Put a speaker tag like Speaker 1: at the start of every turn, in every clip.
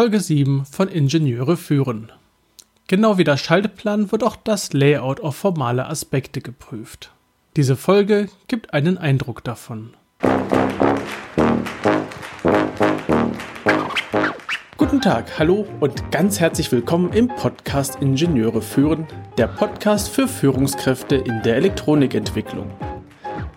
Speaker 1: Folge 7 von Ingenieure führen. Genau wie der Schaltplan wird auch das Layout auf formale Aspekte geprüft. Diese Folge gibt einen Eindruck davon. Guten Tag, hallo und ganz herzlich willkommen im Podcast Ingenieure führen, der Podcast für Führungskräfte in der Elektronikentwicklung.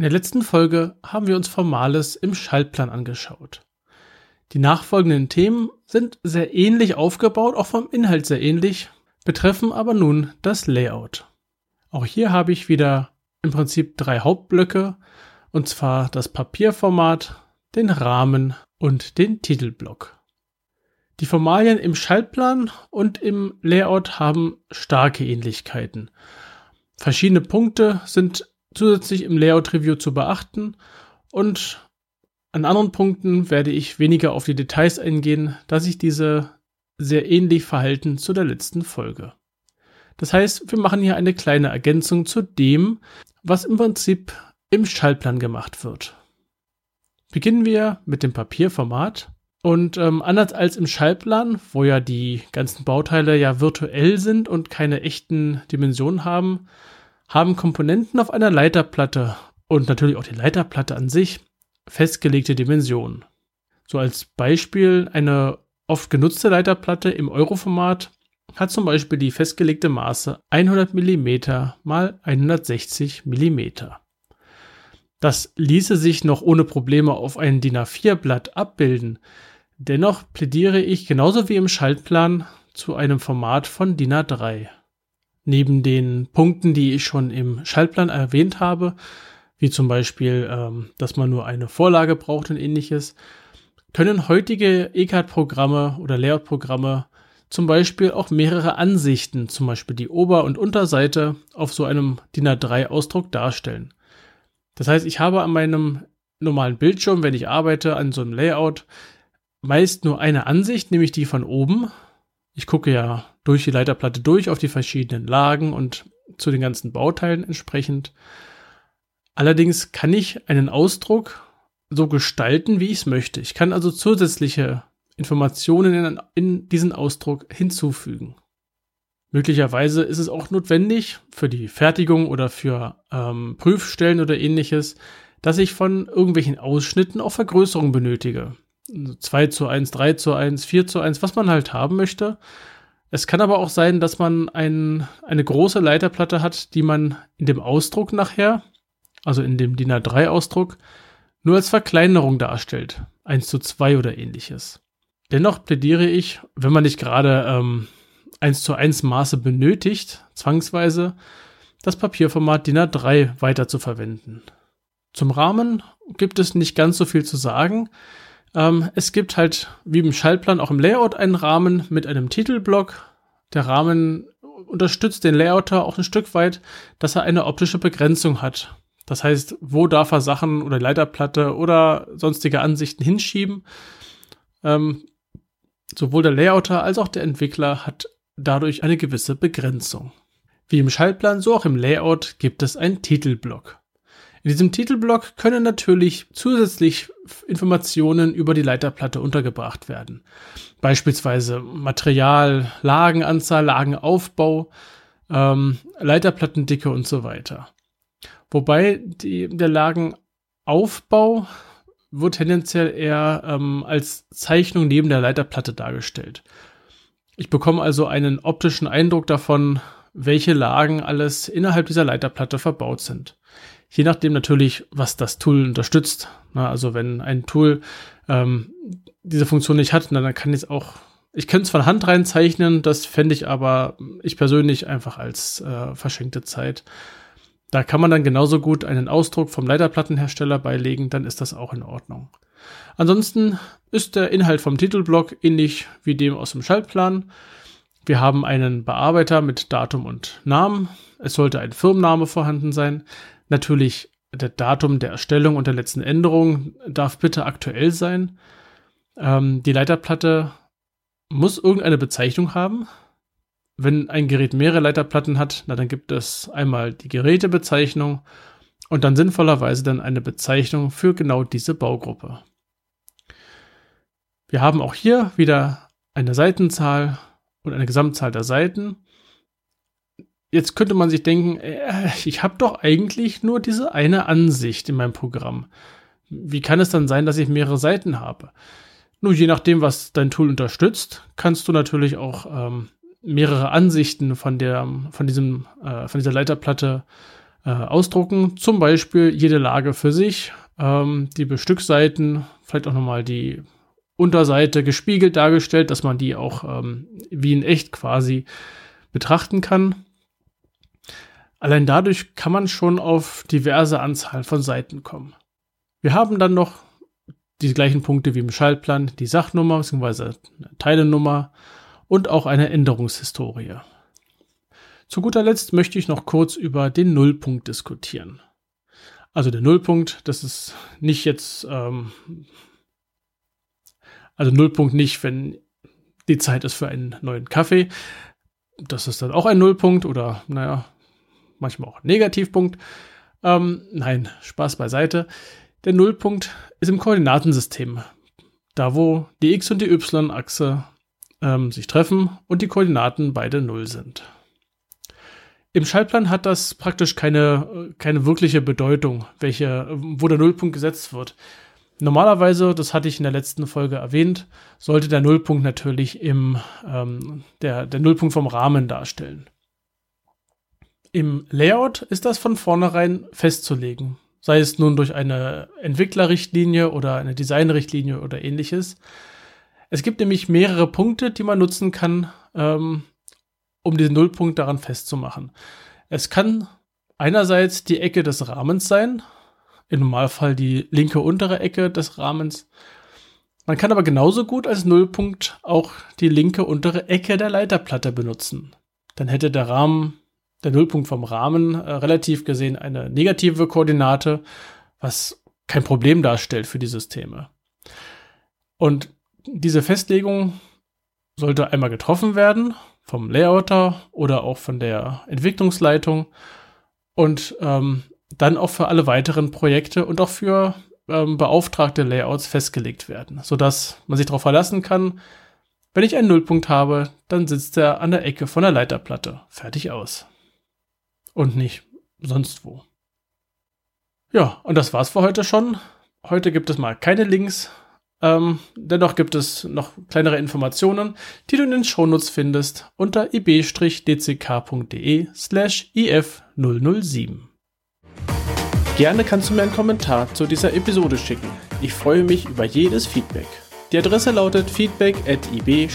Speaker 1: In der letzten Folge haben wir uns Formales im Schaltplan angeschaut. Die nachfolgenden Themen sind sehr ähnlich aufgebaut, auch vom Inhalt sehr ähnlich, betreffen aber nun das Layout. Auch hier habe ich wieder im Prinzip drei Hauptblöcke, und zwar das Papierformat, den Rahmen und den Titelblock. Die Formalien im Schaltplan und im Layout haben starke Ähnlichkeiten. Verschiedene Punkte sind zusätzlich im Layout-Review zu beachten und an anderen Punkten werde ich weniger auf die Details eingehen, da sich diese sehr ähnlich verhalten zu der letzten Folge. Das heißt, wir machen hier eine kleine Ergänzung zu dem, was im Prinzip im Schaltplan gemacht wird. Beginnen wir mit dem Papierformat. Und ähm, anders als im Schaltplan, wo ja die ganzen Bauteile ja virtuell sind und keine echten Dimensionen haben, haben Komponenten auf einer Leiterplatte und natürlich auch die Leiterplatte an sich festgelegte Dimensionen. So als Beispiel eine oft genutzte Leiterplatte im Euroformat hat zum Beispiel die festgelegte Maße 100 mm mal 160 mm. Das ließe sich noch ohne Probleme auf ein DIN A4-Blatt abbilden. Dennoch plädiere ich genauso wie im Schaltplan zu einem Format von DIN A3. Neben den Punkten, die ich schon im Schaltplan erwähnt habe, wie zum Beispiel, ähm, dass man nur eine Vorlage braucht und ähnliches, können heutige ECAD-Programme oder Layout-Programme zum Beispiel auch mehrere Ansichten, zum Beispiel die Ober- und Unterseite, auf so einem DIN A3-Ausdruck darstellen. Das heißt, ich habe an meinem normalen Bildschirm, wenn ich arbeite an so einem Layout, meist nur eine Ansicht, nämlich die von oben. Ich gucke ja durch die Leiterplatte durch auf die verschiedenen Lagen und zu den ganzen Bauteilen entsprechend. Allerdings kann ich einen Ausdruck so gestalten, wie ich es möchte. Ich kann also zusätzliche Informationen in, in, diesen Ausdruck hinzufügen. Möglicherweise ist es auch notwendig für die Fertigung oder für ähm, Prüfstellen oder ähnliches, dass ich von irgendwelchen Ausschnitten auch Vergrößerung benötige. 2 zu 1, 3 zu 1, 4 zu 1, was man halt haben möchte. Es kann aber auch sein, dass man ein, eine große Leiterplatte hat, die man in dem Ausdruck nachher, also in dem DIN A3-Ausdruck, nur als Verkleinerung darstellt. 1 zu 2 oder ähnliches. Dennoch plädiere ich, wenn man nicht gerade ähm, 1 zu 1 Maße benötigt, zwangsweise, das Papierformat DIN A3 weiter zu verwenden. Zum Rahmen gibt es nicht ganz so viel zu sagen. Ähm, es gibt halt wie im Schaltplan auch im Layout einen Rahmen mit einem Titelblock. Der Rahmen unterstützt den Layouter auch ein Stück weit, dass er eine optische Begrenzung hat. Das heißt, wo darf er Sachen oder Leiterplatte oder sonstige Ansichten hinschieben? Ähm, sowohl der Layouter als auch der Entwickler hat dadurch eine gewisse Begrenzung. Wie im Schaltplan, so auch im Layout gibt es einen Titelblock. In diesem Titelblock können natürlich zusätzlich Informationen über die Leiterplatte untergebracht werden. Beispielsweise Material, Lagenanzahl, Lagenaufbau, ähm, Leiterplattendicke und so weiter. Wobei die, der Lagenaufbau wird tendenziell eher ähm, als Zeichnung neben der Leiterplatte dargestellt. Ich bekomme also einen optischen Eindruck davon, welche Lagen alles innerhalb dieser Leiterplatte verbaut sind. Je nachdem natürlich, was das Tool unterstützt. Na, also wenn ein Tool ähm, diese Funktion nicht hat, dann kann ich es auch, ich könnte es von Hand reinzeichnen, das fände ich aber ich persönlich einfach als äh, verschenkte Zeit. Da kann man dann genauso gut einen Ausdruck vom Leiterplattenhersteller beilegen, dann ist das auch in Ordnung. Ansonsten ist der Inhalt vom Titelblock ähnlich wie dem aus dem Schaltplan. Wir haben einen Bearbeiter mit Datum und Namen. Es sollte ein Firmenname vorhanden sein. Natürlich der Datum der Erstellung und der letzten Änderung darf bitte aktuell sein. Ähm, die Leiterplatte muss irgendeine Bezeichnung haben. Wenn ein Gerät mehrere Leiterplatten hat, na, dann gibt es einmal die Gerätebezeichnung und dann sinnvollerweise dann eine Bezeichnung für genau diese Baugruppe. Wir haben auch hier wieder eine Seitenzahl und eine Gesamtzahl der Seiten. Jetzt könnte man sich denken, äh, ich habe doch eigentlich nur diese eine Ansicht in meinem Programm. Wie kann es dann sein, dass ich mehrere Seiten habe? Nur je nachdem, was dein Tool unterstützt, kannst du natürlich auch ähm, mehrere Ansichten von der, von diesem, äh, von dieser Leiterplatte äh, ausdrucken. Zum Beispiel jede Lage für sich, ähm, die Bestückseiten, vielleicht auch nochmal die Unterseite gespiegelt dargestellt, dass man die auch ähm, wie in echt quasi betrachten kann. Allein dadurch kann man schon auf diverse Anzahl von Seiten kommen. Wir haben dann noch die gleichen Punkte wie im Schaltplan, die Sachnummer bzw. Teilenummer und auch eine Änderungshistorie. Zu guter Letzt möchte ich noch kurz über den Nullpunkt diskutieren. Also der Nullpunkt, das ist nicht jetzt, ähm, also Nullpunkt nicht, wenn die Zeit ist für einen neuen Kaffee. Das ist dann auch ein Nullpunkt oder, naja, manchmal auch Negativpunkt. Ähm, nein, Spaß beiseite. Der Nullpunkt ist im Koordinatensystem. Da, wo die X- und die Y-Achse ähm, sich treffen und die Koordinaten beide Null sind. Im Schaltplan hat das praktisch keine, keine wirkliche Bedeutung, welche, wo der Nullpunkt gesetzt wird. Normalerweise, das hatte ich in der letzten Folge erwähnt, sollte der Nullpunkt natürlich im, ähm, der, der Nullpunkt vom Rahmen darstellen. Im Layout ist das von vornherein festzulegen, sei es nun durch eine Entwicklerrichtlinie oder eine Designrichtlinie oder ähnliches. Es gibt nämlich mehrere Punkte, die man nutzen kann, ähm, um diesen Nullpunkt daran festzumachen. Es kann einerseits die Ecke des Rahmens sein, im Normalfall die linke untere Ecke des Rahmens. Man kann aber genauso gut als Nullpunkt auch die linke untere Ecke der Leiterplatte benutzen. Dann hätte der Rahmen, der Nullpunkt vom Rahmen, äh, relativ gesehen eine negative Koordinate, was kein Problem darstellt für die Systeme. Und diese Festlegung sollte einmal getroffen werden vom Layouter oder auch von der Entwicklungsleitung und ähm, dann auch für alle weiteren Projekte und auch für ähm, beauftragte Layouts festgelegt werden, sodass man sich darauf verlassen kann, wenn ich einen Nullpunkt habe, dann sitzt er an der Ecke von der Leiterplatte. Fertig aus. Und nicht sonst wo. Ja, und das war's für heute schon. Heute gibt es mal keine Links, ähm, dennoch gibt es noch kleinere Informationen, die du in den Shownotes findest unter ib-dck.de slash if007. Gerne kannst du mir einen Kommentar zu dieser Episode schicken. Ich freue mich über jedes Feedback. Die Adresse lautet feedback at ib-dck.de.